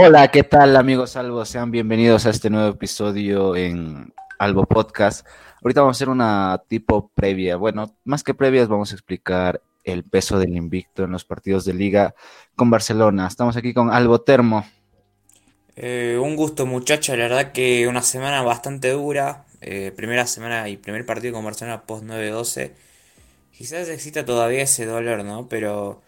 Hola, ¿qué tal amigos Albo? Sean bienvenidos a este nuevo episodio en Albo Podcast. Ahorita vamos a hacer una tipo previa. Bueno, más que previas, vamos a explicar el peso del invicto en los partidos de liga con Barcelona. Estamos aquí con Albo Termo. Eh, un gusto muchachos, la verdad que una semana bastante dura. Eh, primera semana y primer partido con Barcelona post 9-12. Quizás exista todavía ese dolor, ¿no? Pero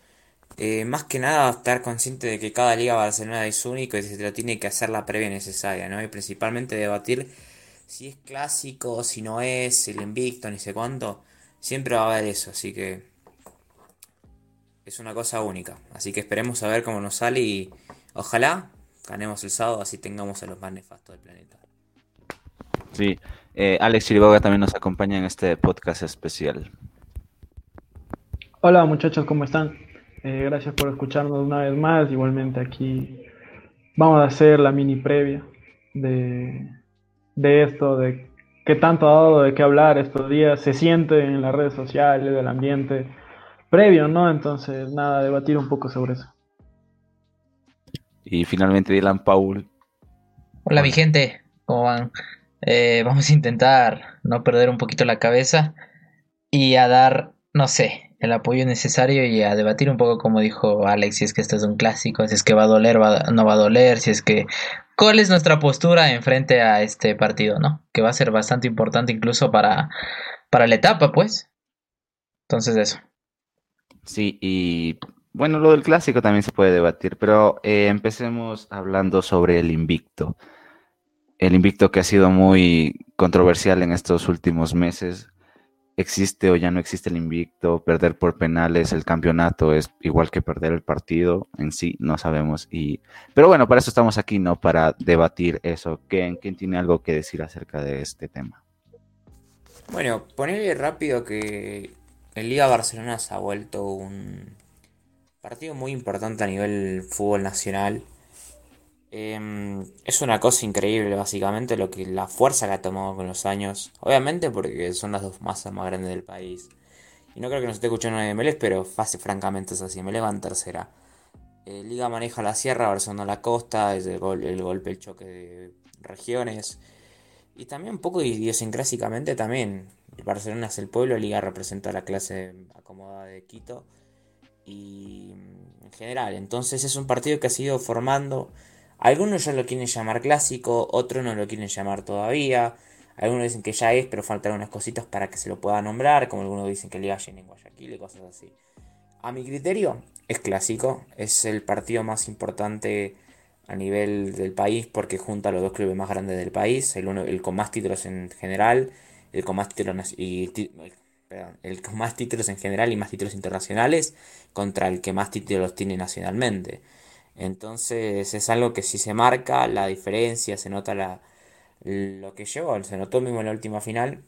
eh, más que nada estar consciente de que cada liga Barcelona es único y se lo tiene que hacer la previa necesaria, ¿no? Y principalmente debatir si es clásico, si no es, el invicto, ni sé cuánto. Siempre va a haber eso, así que es una cosa única. Así que esperemos a ver cómo nos sale y ojalá ganemos el sábado, así tengamos a los más nefastos del planeta. Sí, eh, Alex Chiriboga también nos acompaña en este podcast especial. Hola muchachos, ¿cómo están? Eh, gracias por escucharnos una vez más. Igualmente aquí vamos a hacer la mini previa de, de esto, de qué tanto ha dado de qué hablar estos días. Se siente en las redes sociales, del ambiente previo, ¿no? Entonces, nada, debatir un poco sobre eso. Y finalmente Dylan Paul. Hola mi gente, ¿cómo van? Eh, vamos a intentar no perder un poquito la cabeza y a dar, no sé, el apoyo necesario y a debatir un poco como dijo Alex, si es que esto es un clásico, si es que va a doler, no va a doler, si es que cuál es nuestra postura en frente a este partido, ¿no? Que va a ser bastante importante incluso para, para la etapa, pues. Entonces eso. Sí, y bueno, lo del clásico también se puede debatir, pero eh, empecemos hablando sobre el invicto. El invicto que ha sido muy controversial en estos últimos meses existe o ya no existe el invicto, perder por penales el campeonato es igual que perder el partido en sí, no sabemos. Y, pero bueno, para eso estamos aquí, ¿no? Para debatir eso. ¿Quién, quién tiene algo que decir acerca de este tema? Bueno, ponerle rápido que el Liga Barcelona se ha vuelto un partido muy importante a nivel fútbol nacional. Em, es una cosa increíble, básicamente, lo que la fuerza que ha tomado con los años. Obviamente, porque son las dos masas más grandes del país. Y no creo que nos esté escuchando nadie de Melés, pero fácil, francamente es así. Melés va en tercera. Eh, Liga maneja la sierra, Barcelona la costa, es el, golpe, el choque de regiones. Y también un poco idiosincrásicamente también. Barcelona es el pueblo, Liga representa la clase acomodada de Quito. Y en general, entonces es un partido que ha sido formando algunos ya lo quieren llamar clásico, otros no lo quieren llamar todavía. Algunos dicen que ya es, pero faltan unas cositas para que se lo pueda nombrar, como algunos dicen que Liga en Guayaquil y cosas así. A mi criterio, es clásico, es el partido más importante a nivel del país porque junta a los dos clubes más grandes del país, el, uno, el con más títulos en general, el con más títulos y el con más títulos en general y más títulos internacionales contra el que más títulos tiene nacionalmente. Entonces es algo que si se marca la diferencia, se nota la, lo que llegó, se notó mismo en la última final,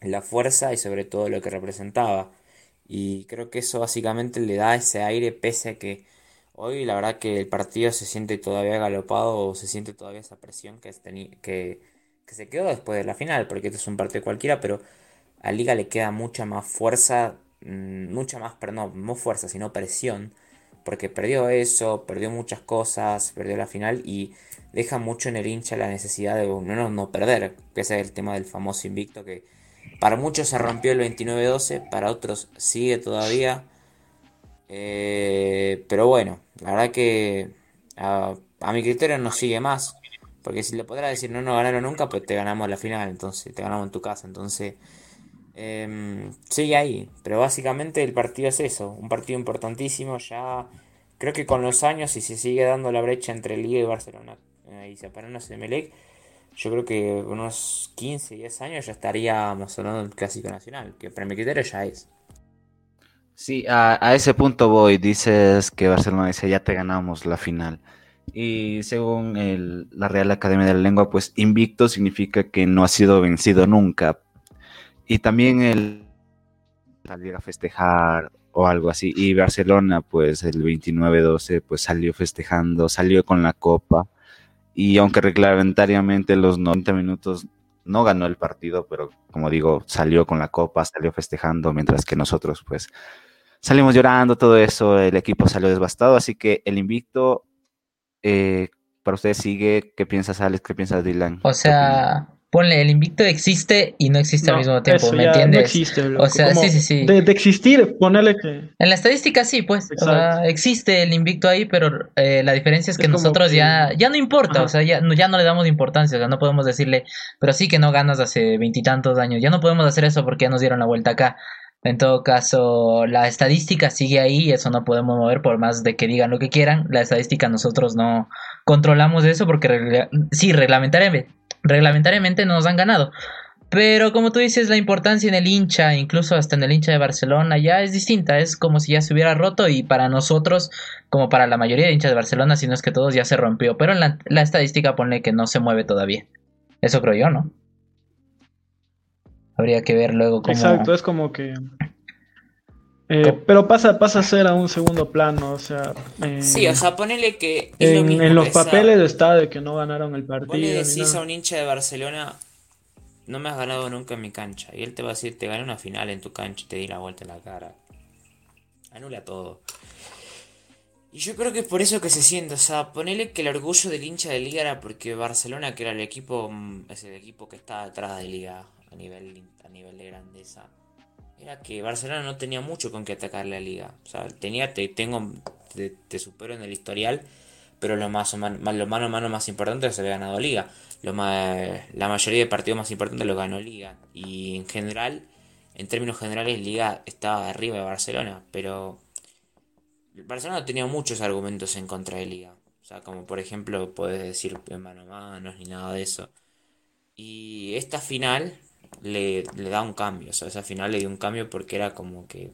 la fuerza y sobre todo lo que representaba. Y creo que eso básicamente le da ese aire pese a que hoy la verdad que el partido se siente todavía galopado o se siente todavía esa presión que, que, que se quedó después de la final, porque este es un partido cualquiera, pero a Liga le queda mucha más fuerza, mm, mucha más, perdón, no fuerza, sino presión porque perdió eso, perdió muchas cosas, perdió la final y deja mucho en el hincha la necesidad de no, no perder, que ese es el tema del famoso invicto que para muchos se rompió el 29-12, para otros sigue todavía. Eh, pero bueno, la verdad que a, mi criterio no sigue más. Porque si le podrá decir no, no ganaron nunca, pues te ganamos la final, entonces te ganamos en tu casa. Entonces, eh, sigue ahí. Pero básicamente el partido es eso, un partido importantísimo. Ya creo que con los años, si se sigue dando la brecha entre Liga y Barcelona eh, y separarnos de Melec, yo creo que unos 15, 10 años ya estaríamos hablando del Clásico Nacional, que para mi criterio ya es. Sí, a, ese punto voy. Dices que Barcelona dice ya te ganamos la final. Y según la Real Academia de la Lengua, pues invicto significa que no ha sido vencido nunca. Y también el salir a festejar o algo así. Y Barcelona, pues el 29-12, pues salió festejando, salió con la copa. Y aunque reglamentariamente los 90 minutos no ganó el partido, pero como digo, salió con la copa, salió festejando, mientras que nosotros, pues, salimos llorando, todo eso, el equipo salió devastado. Así que el invicto, eh, para ustedes sigue. ¿Qué piensas, Alex? ¿Qué piensas, Dylan? O sea, ponle, el invicto existe y no existe al mismo tiempo, ¿me entiendes? No existe, o sea, sí, sí, sí. De, existir, ponerle que. En la estadística sí, pues. O sea, existe el invicto ahí, pero eh, la diferencia es que nosotros ya, ya no importa, o sea, ya, ya no le damos importancia, o sea, no podemos decirle, pero sí que no ganas hace veintitantos años, ya no podemos hacer eso porque ya nos dieron la vuelta acá. En todo caso, la estadística sigue ahí y eso no podemos mover por más de que digan lo que quieran. La estadística nosotros no controlamos eso porque sí, reglamentariamente, reglamentariamente nos han ganado. Pero como tú dices, la importancia en el hincha, incluso hasta en el hincha de Barcelona, ya es distinta. Es como si ya se hubiera roto y para nosotros, como para la mayoría de hinchas de Barcelona, si no es que todos ya se rompió. Pero en la, la estadística pone que no se mueve todavía. Eso creo yo, ¿no? Habría que ver luego cómo... Exacto, es como que... Eh, pero pasa, pasa a ser a un segundo plano, o sea... Eh, sí, o sea, ponele que... en, los papeles está de que no ganaron el partido. Vos le decís a un hincha de Barcelona, no me has ganado nunca en mi cancha. Y él te va a decir, te gané una final en tu cancha y te di la vuelta en la cara. Anula todo. Y yo creo que es por eso que se siente, o sea, ponele que el orgullo del hincha de Liga era porque Barcelona, que era el equipo, mm, es el equipo que está detrás de Liga, a nivel, a nivel de grandeza, era que Barcelona no tenía mucho con qué atacarle a Liga. O sea, tenía, te, tengo, te, supero en el historial, pero lo más lo mano a mano más importante se había ganado Liga. Lo más, la mayoría de partidos más importantes lo ganó Liga. Y en general, en términos generales, Liga estaba arriba de Barcelona, pero Barcelona tenía muchos argumentos en contra de Liga. O sea, como por ejemplo, puedes decir mano a mano ni nada de eso. Y esta final le, da un cambio. Sea, esa final le dio un cambio porque era como que.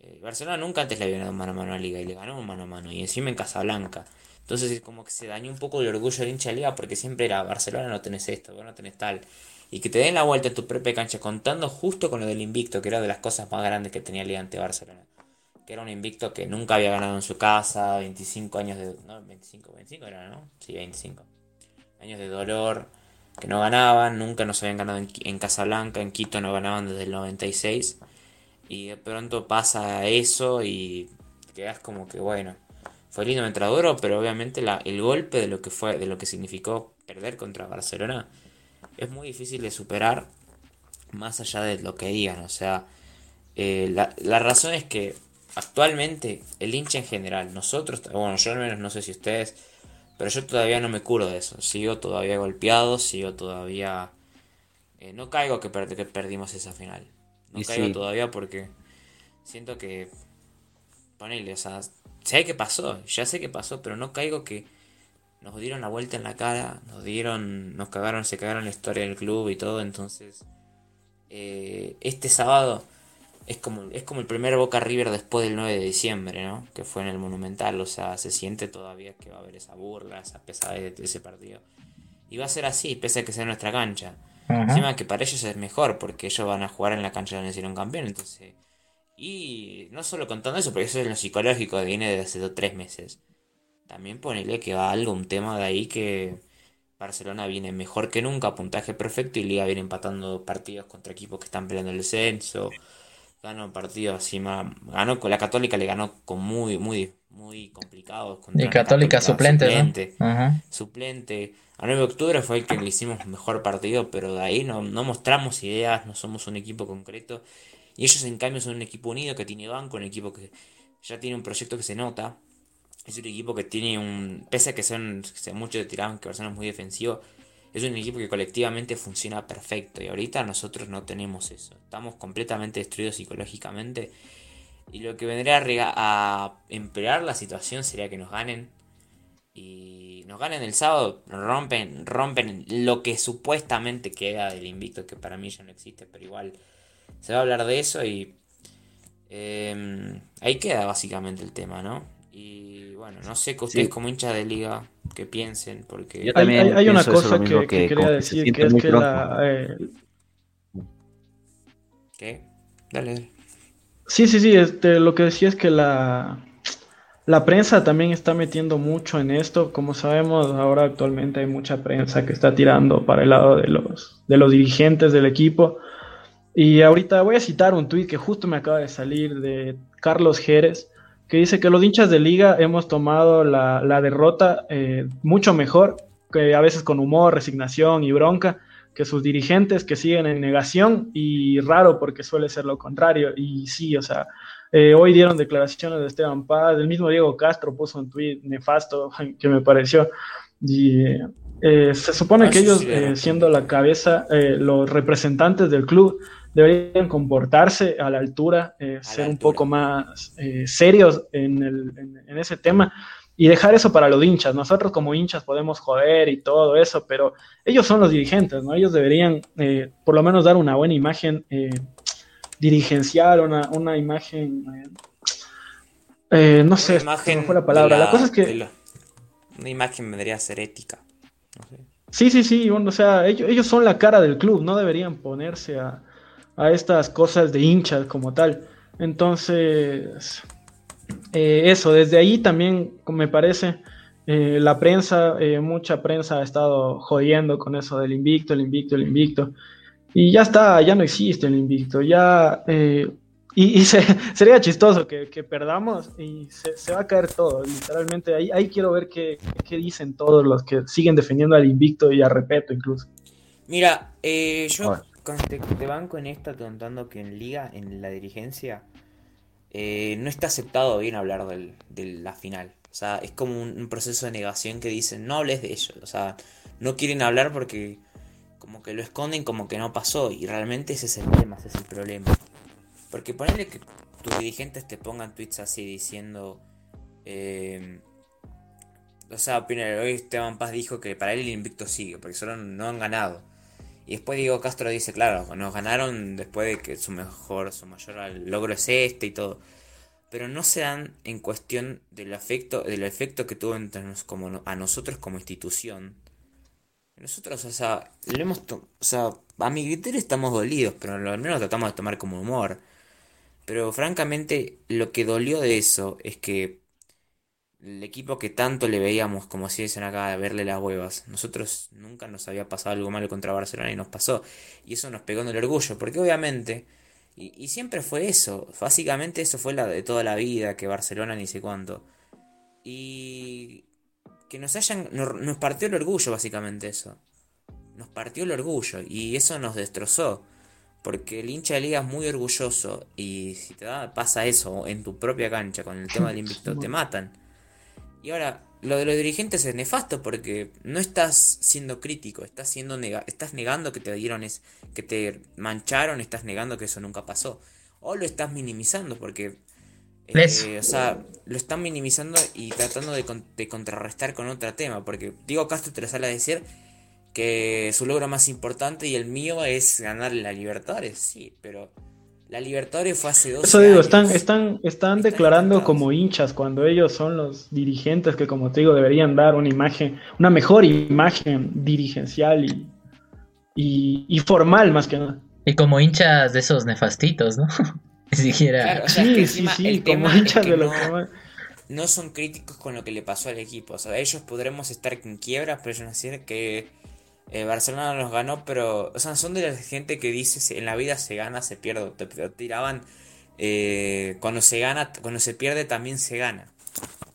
Eh, Barcelona nunca antes le había dado mano a mano a Liga y le ganó mano a mano. Y encima en Casablanca. Entonces es como que se dañó un poco el orgullo del hincha de Liga porque siempre era Barcelona no tenés esto, no tenés tal. Y que te den la vuelta en tu propia cancha contando justo con lo del invicto, que era de las cosas más grandes que tenía Liga ante Barcelona. Que era un invicto que nunca había ganado en su casa, 25 años de... No, 25, 25 era, ¿no? Sí, 25. Años de dolor, que no ganaban, nunca nos habían ganado en, Casablanca, en Quito no ganaban desde el 96. Y de pronto pasa eso y quedas como que bueno, fue lindo mientras duró, pero obviamente la, el golpe de lo que fue, de lo que significó perder contra Barcelona, es muy difícil de superar más allá de lo que digan. O sea, eh, la, la razón es que actualmente el hincha en general, nosotros, bueno, yo al menos no sé si ustedes pero yo todavía no me curo de eso. Sigo todavía golpeado, sigo todavía... Eh, no caigo que, que, perdimos esa final. No caigo todavía porque siento que... Ponele, o sea, sé que pasó, ya sé que pasó, pero no caigo que nos dieron la vuelta en la cara, nos dieron, nos cagaron, se cagaron la historia del club y todo, entonces... Eh, este sábado es como, es como el primer Boca River después del 9 de diciembre, ¿no? Que fue en el Monumental, o sea, se siente todavía que va a haber esa burla, esa pesadez de ese partido. Y va a ser así, pese a que sea nuestra cancha. Encima que para ellos es mejor, porque ellos van a jugar en la cancha donde hicieron campeón, entonces... Y no solo contando eso, porque eso es lo psicológico que viene desde hace dos, tres meses. También ponele que va algo, un tema de ahí que Barcelona viene mejor que nunca, puntaje perfecto, y Liga viene empatando partidos contra equipos que están peleando el descenso ganó partido así más. Ganó con la Católica, le ganó con muy, muy, muy complicados. Y Católica, suplente, suplente. Suplente. A 9 de octubre fue el que le hicimos mejor partido, pero de ahí no, no mostramos ideas, no somos un equipo concreto. Y ellos, en cambio, son un equipo unido que tiene banco, un equipo que ya tiene un proyecto que se nota. Es un equipo que tiene un. Pese a que son, muchos tiraban que personas muy defensivos es un equipo que colectivamente funciona perfecto y ahorita nosotros no tenemos eso. Estamos completamente destruidos psicológicamente y lo que vendría a, empeorar la situación sería que nos ganen y nos ganen el sábado, rompen, rompen lo que supuestamente queda del invicto que para mí ya no existe, pero igual se va a hablar de eso y em, ahí queda básicamente el tema, ¿no? Y bueno, no sé que ustedes como hinchas de liga que piensen, porque... hay, una cosa que, quería decir, que es que la... Eh, ¿Qué? Dale, dale. Sí, sí, sí, este, lo que decía es que la, la prensa también está metiendo mucho en esto. Como sabemos, ahora actualmente hay mucha prensa que está tirando para el lado de los, de los dirigentes del equipo. Y ahorita voy a citar un tuit que justo me acaba de salir de Carlos Jerez, que dice que los hinchas de liga hemos tomado la, derrota eh, mucho mejor, que a veces con humor, resignación y bronca, que sus dirigentes que siguen en negación y raro porque suele ser lo contrario. Y sí, o sea, eh, hoy dieron declaraciones de Esteban Paz, el mismo Diego Castro puso un tuit nefasto que me pareció. Y eh, se supone ah, que ellos, siendo la cabeza, los representantes del club, deberían comportarse a la altura, eh, ser un poco más eh, serios en, ese tema y dejar eso para los hinchas. Nosotros como hinchas podemos joder y todo eso, pero ellos son los dirigentes, ¿no? Ellos deberían eh, por lo menos dar una buena imagen dirigencial, una, imagen, no sé, imagen fue la palabra. La, cosa es que... una imagen vendría ser ética. Sí, sí, sí, o sea, ellos, ellos son la cara del club, no deberían ponerse a, a estas cosas de hinchas como tal. Entonces, eh, eso, desde ahí también me parece, eh, la prensa, eh, mucha prensa ha estado jodiendo con eso del invicto, el invicto, el invicto. Y ya está, ya no existe el invicto, ya... y, sería chistoso que, perdamos y se, va a caer todo, literalmente. Ahí, ahí quiero ver qué, qué, dicen todos los que siguen defendiendo al invicto y a Repeto incluso. Mira, yo te, te banco en esta contando que en liga, en la dirigencia, eh, no está aceptado bien hablar de la final. O sea, es como un, proceso de negación que dicen, no hables de ello. O sea, no quieren hablar porque como que lo esconden como que no pasó. Y realmente ese es el tema, ese es el problema. Porque ponerle que tus dirigentes te pongan tweets así diciendo... Eh, o sea, primero, hoy Esteban Paz dijo que para él el invicto sigue, porque solo no han ganado. Y después Diego Castro dice, claro, nos ganaron después de que su mejor, su mayor logro es este y todo. Pero no se dan en cuestión del efecto, del efecto que tuvo entre como, a nosotros como institución. Nosotros, o sea, le hemos o sea, a mi criterio estamos dolidos, pero al menos tratamos de tomar como humor. Pero francamente, lo que dolió de eso es que el equipo que tanto le veíamos, como si dicen acá, de verle las huevas. Nosotros nunca nos había pasado algo malo contra Barcelona y nos pasó. Y eso nos pegó en el orgullo, porque obviamente, y, siempre fue eso, básicamente eso fue la de toda la vida, que Barcelona ni sé cuánto. Y que nos hayan, nos, partió el orgullo básicamente eso. Nos partió el orgullo y eso nos destrozó. Porque el hincha de liga es muy orgulloso y si te pasa eso en tu propia cancha con el tema del invicto, te matan. Y ahora, lo de los dirigentes es nefasto porque no estás siendo crítico, estás siendo estás negando que te dieron es que te mancharon, estás negando que eso nunca pasó. O lo estás minimizando porque eh, o sea, lo están minimizando y tratando de, de, contrarrestar con otro tema. Porque Diego Castro te lo sale a decir que su logro más importante y el mío es ganar la Libertadores. Sí, pero la Libertadores fue hace dos Eso digo, están, están, están, declarando como hinchas cuando ellos son los dirigentes que, como te digo, deberían dar una imagen, una mejor imagen dirigencial y, y, formal más que nada. Y como hinchas de esos nefastitos, ¿no? Ni siquiera. sí, sí, sí, como hinchas de los no, no son críticos con lo que le pasó al equipo. O sea, ellos podremos estar en quiebra, pero yo no sé que eh, Barcelona nos ganó, pero, o sea, son de la gente que dice, en la vida se gana, se pierde, te, tiraban, eh, cuando se gana, cuando se pierde también se gana.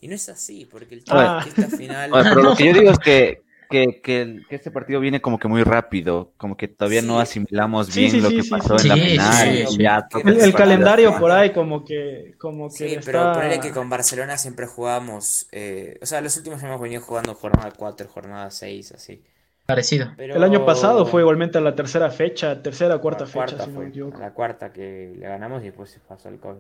Y no es así, porque el ah. final... pero lo que yo digo es que, que, que, este partido viene como que muy rápido, como que todavía no asimilamos bien lo que pasó en la final. el, calendario por ahí como que... Como que sí, pero ponele que con Barcelona siempre jugábamos, eh, o sea, los últimos hemos venido jugando jornada 4, jornada 6, así. Parecido. El año pasado fue igualmente a la tercera fecha, tercera, cuarta, fecha, La cuarta que le ganamos y después se pasó el COVID.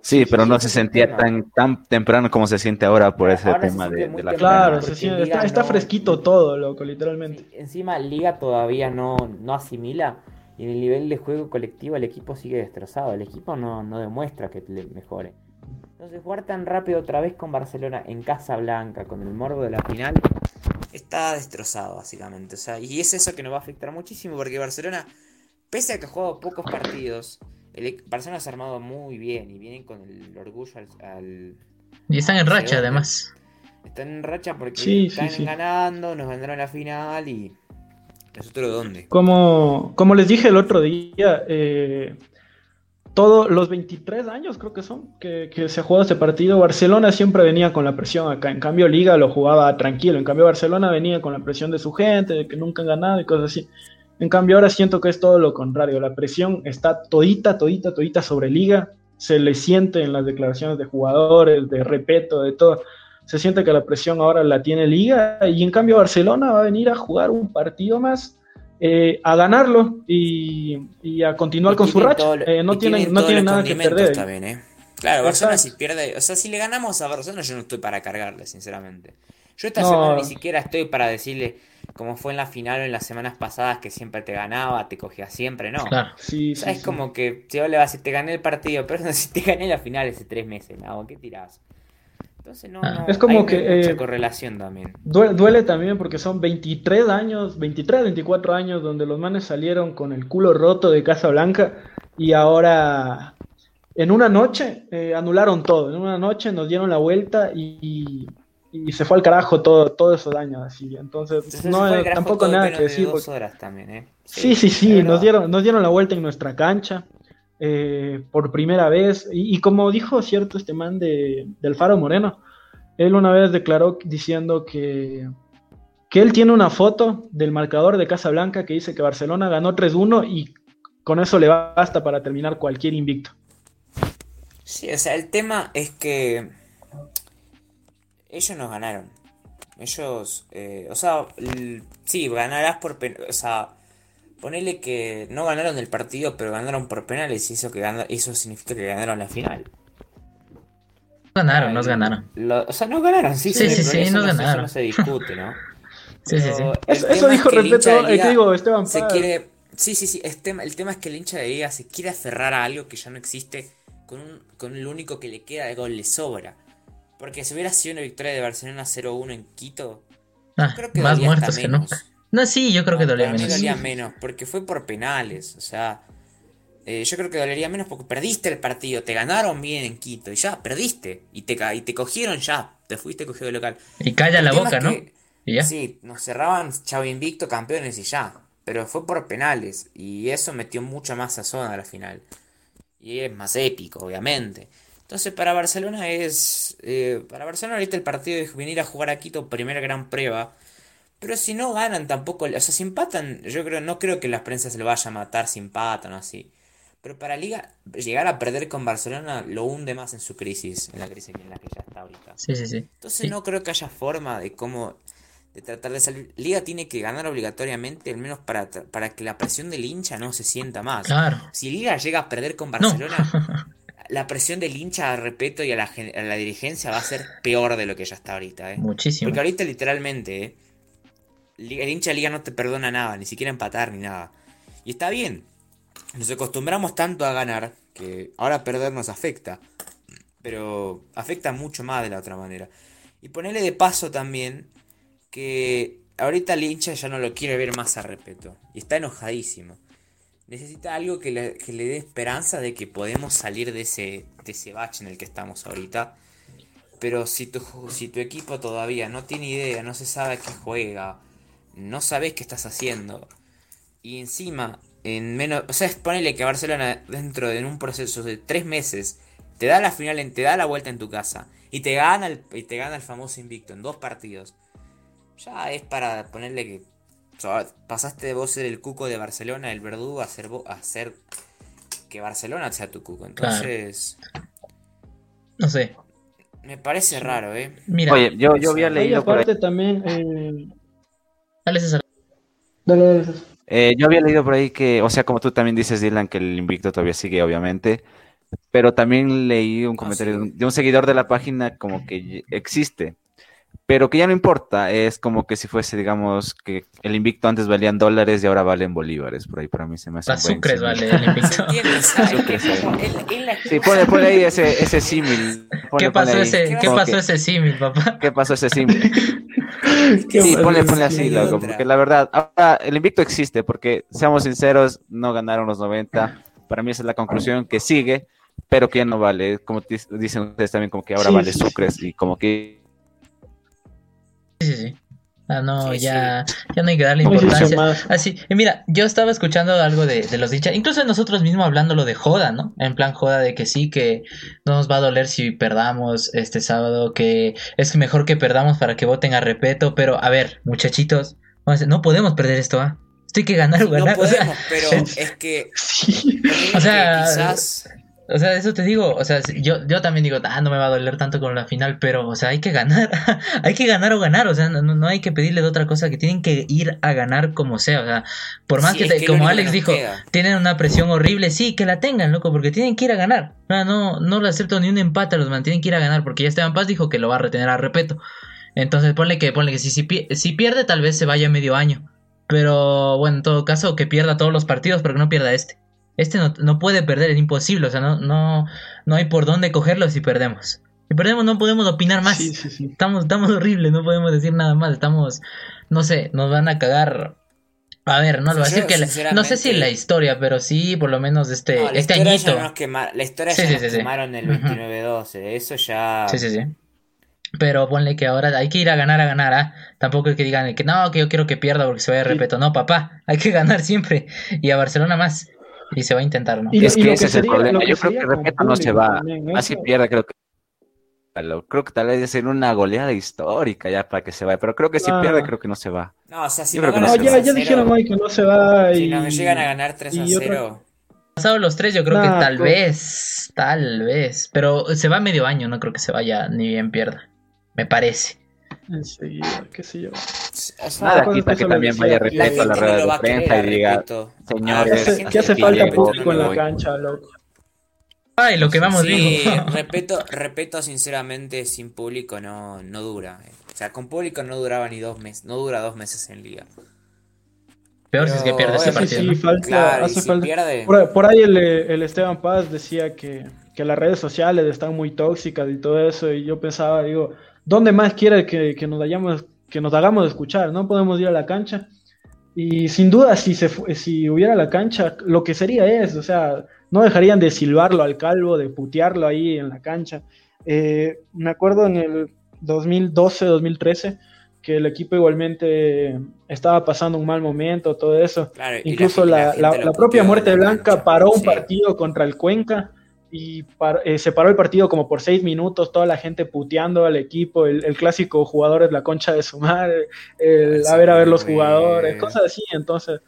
Sí, pero no se sentía tan, tan temprano como se siente ahora por ese tema de, la Claro, se siente, está, fresquito todo, loco, literalmente. encima Liga todavía no, no asimila y en el nivel de juego colectivo el equipo sigue destrozado. El equipo no, no demuestra que le mejore. Entonces jugar tan rápido otra vez con Barcelona en Casa Blanca, con el morbo de la final, está destrozado básicamente. O sea, y es eso que nos va a afectar muchísimo porque Barcelona, pese a que ha jugado pocos partidos, el, e-, Barcelona se ha armado muy bien y vienen con el orgullo al... y están en racha además. Están en racha porque están ganando, nos vendrán a la final y... ¿Nosotros dónde? Como, como les dije el otro día, eh, todos los 23 años creo que son que, se ha jugado este partido, Barcelona siempre venía con la presión acá, en cambio Liga lo jugaba tranquilo, en cambio Barcelona venía con la presión de su gente, de que nunca han ganado y cosas así. En cambio ahora siento que es todo lo contrario, la presión está todita, todita, todita sobre Liga, se le siente en las declaraciones de jugadores, de repeto, de todo. Se siente que la presión ahora la tiene Liga. Y en cambio Barcelona va a venir a jugar un partido más eh, a ganarlo y, a continuar con su racha. Eh, no tienen, no tienen nada que perder. ¿eh? Claro, Barcelona si pierde, o sea, si le ganamos a Barcelona yo no estoy para cargarle, sinceramente. Yo esta semana ni siquiera estoy para decirle, como fue en la final o en las semanas pasadas, que siempre te ganaba, te cogía siempre, no. Claro. Sí, es como que si le vas a decir, te gané el partido, pero si te gané la final hace tres meses, ¿no? ¿Qué tirás? Entonces no, ah. es como que mucha eh, correlación también. Duele, también porque son 23 años, 23, 24 años donde los manes salieron con el culo roto de Casa Blanca y ahora en una noche eh, anularon todo. En una noche nos dieron la vuelta y, se fue al carajo todo, todo esos años así. Entonces, no tampoco nada que decir. horas también, ¿eh? Sí, sí, sí, nos dieron, nos dieron la vuelta en nuestra cancha. Eh, por primera vez. Y, como dijo cierto este man de, del Faro Moreno, él una vez declaró diciendo que, que él tiene una foto del marcador de Casablanca que dice que Barcelona ganó 3-1 y con eso le basta para terminar cualquier invicto. Sí, o sea, el tema es que ellos nos ganaron. Ellos, eh, o sea, sí, ganarás por... O sea, Ponele que no ganaron el partido, pero ganaron por penales y eso, que eso significa que ganaron la final. Ganaron, nos ganaron. o sea, no ganaron, sí, sí, sí, sí, no, ganaron. Eso no se discute, ¿no? sí, sí, sí. Eso, dijo, respeto, eh, que digo, Esteban se quiere, Sí, sí, sí. El tema, el tema es que el hincha de liga se quiere aferrar a algo que ya no existe con, un, con el único que le queda de gol le sobra. Porque si hubiera sido una victoria de Barcelona 0-1 en Quito, ah, creo que más muertos que nunca. No, sí, yo creo que dolía menos. dolía menos, porque fue por penales. O sea, eh, yo creo que dolería menos porque perdiste el partido, te ganaron bien en Quito y ya, perdiste. Y te, y te cogieron ya, te fuiste cogido de local. Y calla la boca, ¿no? ¿Y ya? Sí, nos cerraban chavo invicto, campeones y ya. Pero fue por penales y eso metió mucha más sazón a la final. Y es más épico, obviamente. Entonces para Barcelona es... Eh, para Barcelona ahorita el partido es venir a jugar a Quito, primera gran prueba pero si no ganan tampoco, o sea, si empatan, yo creo, no creo que la prensa se lo vaya a matar si empatan o así. Pero para Liga, llegar a perder con Barcelona lo hunde más en su crisis, en la crisis en la que ya está ahorita. Sí, sí, sí. Entonces no creo que haya forma de cómo, de tratar de salir. Liga tiene que ganar obligatoriamente, al menos para, para que la presión del hincha no se sienta más. Claro. Si Liga llega a perder con Barcelona, la presión del hincha a Repeto y a la, a la, dirigencia va a ser peor de lo que ya está ahorita. ¿eh? Muchísimo. Porque ahorita literalmente, ¿eh? El hincha de liga no te perdona nada, ni siquiera empatar ni nada. Y está bien. Nos acostumbramos tanto a ganar que ahora perder nos afecta. Pero afecta mucho más de la otra manera. Y ponerle de paso también que ahorita el hincha ya no lo quiere ver más a respeto. Y está enojadísimo. Necesita algo que le, dé esperanza de que podemos salir de ese, de ese bache en el que estamos ahorita. Pero si tu, si tu equipo todavía no tiene idea, no se sabe a qué juega, no sabes qué estás haciendo. Y encima, en menos. O sea, ponele que Barcelona, dentro de un proceso de tres meses, te da la final, te da la vuelta en tu casa. Y te gana el, y te gana el famoso invicto en dos partidos. Ya es para ponerle que. pasaste de vos ser el cuco de Barcelona, el verdugo, a ser, a ser que Barcelona sea tu cuco. Entonces. No sé. Me parece raro, ¿eh? Mira, Oye, yo, yo había leído. aparte también. Eh, Dale, César. Dale, eh, yo había leído por ahí que, o sea, como tú también dices, Dylan, que el invicto todavía sigue, obviamente. Pero también leí un ah, comentario de un seguidor de la página como que existe, pero que ya no importa, es como que si fuese, digamos, que el invicto antes valían dólares y ahora valen bolívares, por ahí para mí se me hace un sucres vale el invicto. sí, pone, pone, ahí ese, ese símil. ¿Qué pasó, ese, ¿qué pasó ese símil, papá? ¿Qué pasó ese símil? sí, ponle, ponle así, loco, porque la verdad, ahora el invicto existe, porque seamos sinceros, no ganaron los 90, para mí esa es la conclusión que sigue, pero que ya no vale, como dicen ustedes también, como que ahora vale sucres y como que Ah, no, Sí, ya, ya no hay que darle importancia. Así, y mira, yo estaba escuchando algo de, de los hinchas, incluso nosotros mismos hablándolo de joda, ¿no? En plan joda de que sí, que no nos va a doler si perdamos este sábado, que es mejor que perdamos para que voten a repeto, pero a ver, muchachitos, no podemos perder esto, ¿ah? Esto hay que ganar o No ganar, o sea, podemos, pero es que, Sí. O sea, que quizás o sea, eso te digo, o sea, yo, yo también digo, ah, no me va a doler tanto con la final, pero, o sea, hay que ganar, hay que ganar o ganar, o sea, no, no hay que pedirle de otra cosa, que tienen que ir a ganar como sea, o sea, por más Sí, que, te- como Alex dijo, queda. tienen una presión horrible, sí, que la tengan, loco, porque tienen que ir a ganar, no, no, no le acepto ni un empate a los man, tienen que ir a ganar, porque ya Esteban Paz dijo que lo va a retener a repeto, entonces ponle que, ponle que si, si, si pierde tal vez se vaya medio año, pero bueno, en todo caso, que pierda todos los partidos, pero que no pierda este. Este no, no puede perder, es imposible, o sea, no, no, no hay por dónde cogerlo si perdemos. Si perdemos no podemos opinar más. Sí, sí, sí. Estamos, estamos horribles, no podemos decir nada más, estamos, no sé, nos van a cagar. A ver, no lo voy a decir que la- no sé si la historia, pero sí por lo menos este, No, la este historia añito. ya nos la historia Sí, ya sí, nos sí, sí. quemaron el Ujú. 29-12. Eso ya. Sí, sí, sí. Pero ponle que ahora hay que ir a ganar, a ganar, ¿ah? Tampoco es que digan que no, que yo quiero que pierda porque se vaya de Sí. repeto. No, papá, hay que ganar siempre. Y a Barcelona más. Y se va a intentar, ¿no? Y es y que ese es el problema. Yo creo que Repeto no se va. Así pierde, creo que. Creo que tal vez es en una goleada histórica ya para que se vaya. Pero creo que si pierde, creo que no se va. No, o sea, si no creo que ganan No, se ya, va. 3 a ya 0, dijeron que no se va. Si y, nos llegan a ganar 3 a y otra- 0. Pasado los tres, yo creo que tal pues. vez, tal vez. Pero se va medio año, no creo que se vaya ni bien pierda. Me parece. Enseguida, qué sé yo. O sea, Nada quita que también decía. vaya respeto a la rueda de prensa y diga, señores, ¿Qué hace, falta público en la cancha, loco? Ay, lo que vamos Sí, viendo. respeto, respeto sinceramente sin público no, no dura. eh. O sea, con público no duraba ni dos meses, no dura dos meses en liga. Peor si es que pierde bueno, partido. Sí, falta, Claro, y hace si falta. pierde, Por, por ahí el, el Esteban Paz decía que, que las redes sociales están muy tóxicas y todo eso, y yo pensaba, digo, ¿dónde más quiere que, que nos hayamos, que nos hagamos escuchar? No podemos ir a la cancha. Y sin duda, si, se, fu- si hubiera la cancha, lo que sería es, o sea, no dejarían de silbarlo al calvo, de putearlo ahí en la cancha. Eh, me acuerdo en el 2012-2013 que el equipo igualmente estaba pasando un mal momento, todo eso. claro, y la Incluso la, propia Muerte la Blanca paró un partido contra el Cuenca y eh, se paró el partido como por seis minutos, toda la gente puteando al equipo, el, el clásico jugador es la concha de su madre, el, Eso a ver a ver los jugadores, cosas así, entonces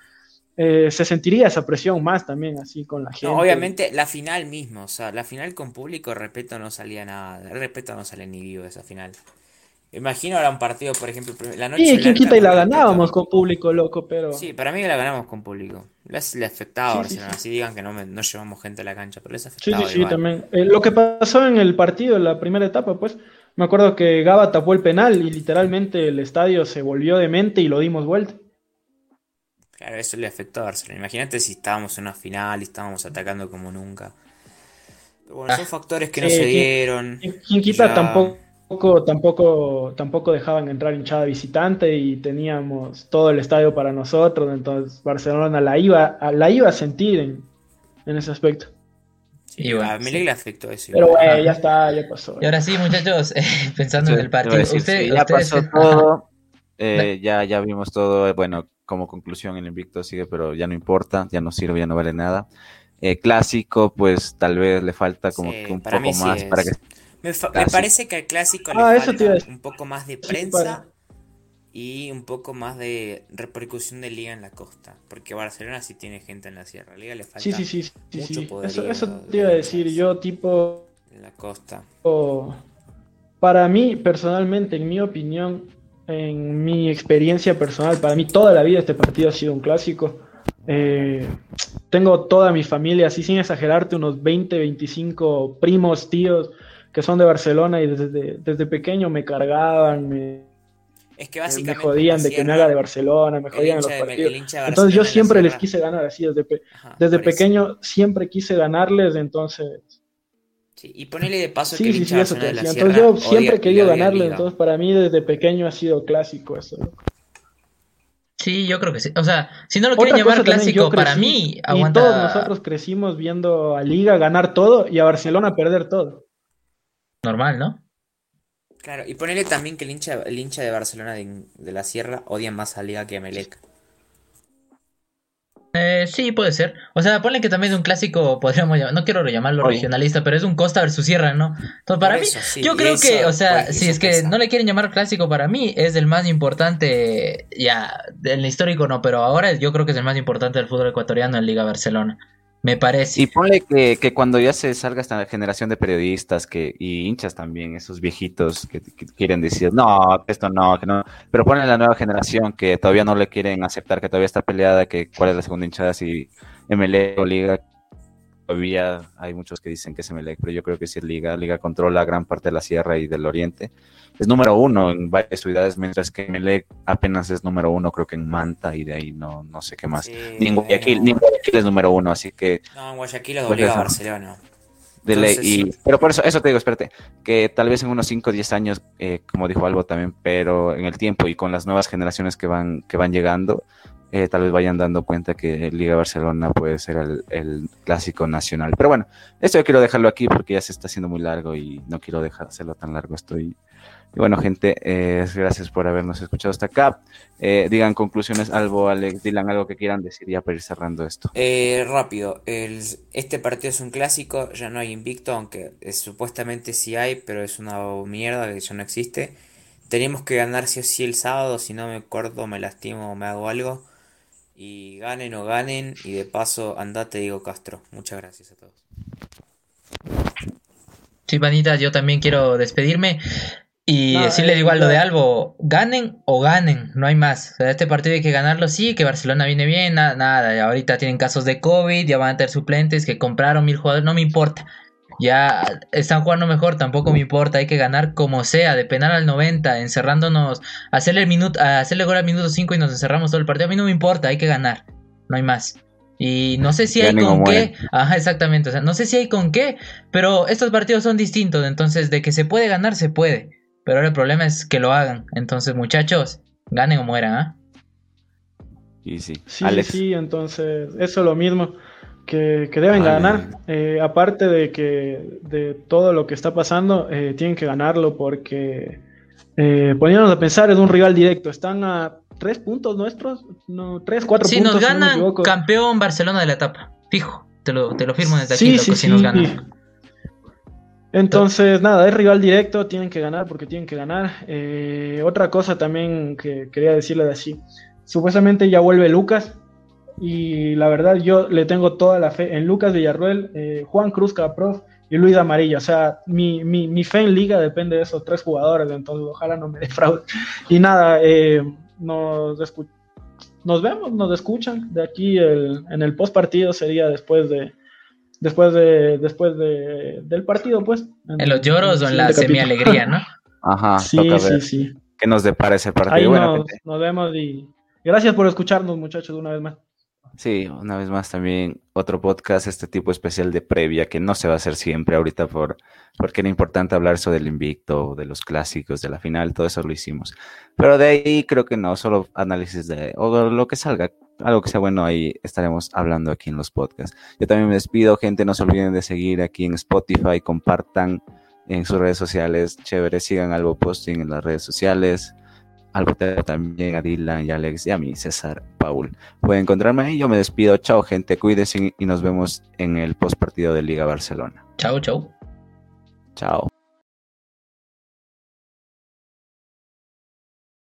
eh, se sentiría esa presión más también así con la gente. No, obviamente la final mismo, o sea, la final con público, respeto no salía nada, respeto no sale ni vivo esa final. Imagino ahora un partido, por ejemplo, la noche Y quién quita y la ganábamos con público, loco, pero... Sí, para mí la ganamos con público. Les, le afectaba a Sí, sí, Barcelona, así digan que no, me- no llevamos gente a la cancha, pero les Sí, afectaba sí, sí, igual. también. Eh, lo que pasó en el partido, en la primera etapa, pues, me acuerdo que Gaba tapó el penal y literalmente el estadio se volvió demente y lo dimos vuelta. Claro, eso le afectó a Barcelona. Imagínate si estábamos en una final y estábamos atacando como nunca. Pero bueno, son Ah. factores que no Sí, se ¿quién- dieron. ¿Quién quién quita Ya. tampoco, tampoco, tampoco dejaban entrar hinchada visitante y teníamos todo el estadio para nosotros, entonces Barcelona la iba, a- la iba a sentir en, en ese aspecto. Sí, Y bueno, a Melec le afectó eso. Pero bueno, ya está, ya pasó. Y ahora sí, muchachos, eh, pensando en el partido. decir, Usted- sí, ya pasó todo. eh, ya, ya vimos todo. eh, Bueno, como conclusión, el invicto sigue, pero ya no importa, ya no sirve, ya no vale nada. Eh, clásico, pues tal vez le falta como Sí, que un poco sí más es. para que Me, parece que al clásico Ah, le falta un poco más de prensa y un poco más de repercusión de liga en la costa. Porque Barcelona sí tiene gente en la Sierra. Liga le falta Sí, sí, sí, sí, sí, mucho sí. poderío Eso, eso te iba a decir, yo tipo... en la costa. O- Para mí, personalmente, en mi opinión, en mi experiencia personal, para mí toda la vida este partido ha sido un clásico. Eh, tengo toda mi familia, así sin exagerarte, unos 20, 25 primos, tíos que son de Barcelona y desde, desde pequeño me cargaban, me, Es que me jodían de que me Sierra, haga de Barcelona, me el jodían en los partidos. el hincha de Entonces yo siempre les quise ganar así, desde, pe- Ajá, desde eso. pequeño siempre quise ganarles, entonces Sí, y ponele de paso que Sí, el sí, hincha sí, eso de la decía. Entonces Sierra yo siempre he querido ganarle, entonces para mí desde pequeño ha sido clásico eso. Sí, yo creo que sí. O sea, si no lo quieren llamar clásico, para crecí mí, Y aguanta. todos nosotros crecimos viendo a Liga ganar todo y a Barcelona perder todo. Normal, ¿no? Claro, y ponele también que el hincha, el hincha de Barcelona de, la Sierra odia más a Liga que a Melec. Eh, sí, puede ser. O sea, ponle que también es un clásico, podríamos no quiero llamarlo regionalista, pero es un Costa versus Sierra, ¿no? Entonces, para mí, yo creo que, o sea, si es que no le quieren llamar clásico, para mí es el más importante, ya, del histórico no, pero ahora yo creo que es el más importante del fútbol ecuatoriano en Liga Barcelona. Me parece. Y ponle que, cuando ya se salga esta generación de periodistas que, y hinchas también, esos viejitos que, quieren decir, no, esto no, que no. Pero ponle la nueva generación que todavía no le quieren aceptar, que todavía está peleada, que cuál es la segunda hinchada, si MLE o Liga. Todavía hay muchos que dicen que es MLE, pero yo creo que si es Liga. Liga controla gran parte de la sierra y del oriente es número uno en varias ciudades, mientras que Melec apenas es número uno, creo que en Manta y de ahí no, no sé qué más. ni, en Guayaquil, es número uno, así que. No, en Guayaquil es pues Barcelona. y, pero por eso, eso te digo, espérate, que tal vez en unos 5 o 10 años, eh, como dijo algo también, pero en el tiempo y con las nuevas generaciones que van, que van llegando, eh, tal vez vayan dando cuenta que Liga Barcelona puede ser el, clásico nacional. Pero bueno, esto yo quiero dejarlo aquí porque ya se está haciendo muy largo y no quiero dejárselo tan largo. Estoy y bueno, gente, eh, gracias por habernos escuchado hasta acá. Eh, digan conclusiones, algo, Alex, digan algo que quieran decir ya para ir cerrando esto. Eh, rápido, este partido es un clásico, ya no hay invicto, aunque supuestamente sí hay, pero es una mierda que ya no existe. Tenemos que ganar sí o sí el sábado, si no me acuerdo, me lastimo o me hago algo. Y ganen o ganen, y de paso andate Diego Castro. Muchas gracias a todos. Sí, vanitas, yo también quiero despedirme. Y decirle eh, igual lo de Albo, ganen o ganen, no hay más. este partido hay que ganarlo, sí, que Barcelona viene bien, nada, nada. Ahorita tienen casos de COVID, ya van a tener suplentes que compraron mil jugadores, no me importa. Ya están jugando mejor, tampoco me importa, hay que ganar como sea, de penar al 90, encerrándonos, hacerle, el minuto, hacerle gol al minuto 5 y nos encerramos todo el partido. A mí no me importa, hay que ganar, no hay más. Y no sé si hay con qué, ajá, exactamente, o sea, no sé si hay con qué, pero estos partidos son distintos, entonces de que se puede ganar, se puede. Pero el problema es que lo hagan. Entonces, muchachos, ganen o mueran, ¿ah? Y sí, sí, sí, entonces, eso es lo mismo. Que, deben ganar. Eh, aparte de que de todo lo que está pasando, eh, tienen que ganarlo porque eh, poniéndonos a pensar, es un rival directo. Están a tres puntos nuestros, no, tres, cuatro puntos. Si nos ganan, campeón Barcelona de la etapa. Fijo, te lo, te lo firmo desde aquí, sí, si nos ganan. Entonces, nada, es rival directo, tienen que ganar porque tienen que ganar. Eh, otra cosa también que quería decirle de así, supuestamente ya vuelve Lucas y la verdad yo le tengo toda la fe en Lucas Villarruel, eh, Juan Cruz Caprof y Luis Amarilla. O sea, mi, mi, fe en liga depende de esos tres jugadores, entonces ojalá no me defraude. Y nada, eh, nos, nos vemos, nos escuchan de aquí en el post partido sería después de después de después de, del partido, pues. En, los lloros o en la semi-alegría, ¿no? Ajá, sí, toca ver sí, sí. ¿Qué nos depara ese partido? Ahí nos, nos, vemos y gracias por escucharnos, muchachos, una vez más. Sí, una vez más también otro podcast, este tipo especial de previa, que no se va a hacer siempre ahorita por, porque era importante hablar sobre el invicto, de los clásicos, de la final, todo eso lo hicimos. Pero de ahí creo que no, solo análisis de, o lo que salga, algo que sea bueno, ahí estaremos hablando aquí en los podcasts. Yo también me despido, gente, no se olviden de seguir aquí en Spotify, compartan en sus redes sociales, chévere, sigan Algo Posting en las redes sociales, Algo también a Dylan y Alex y a mí, César Paul. Pueden encontrarme ahí, yo me despido, chao gente, cuídense y nos vemos en el post partido de Liga Barcelona. Chao, chao. Chao.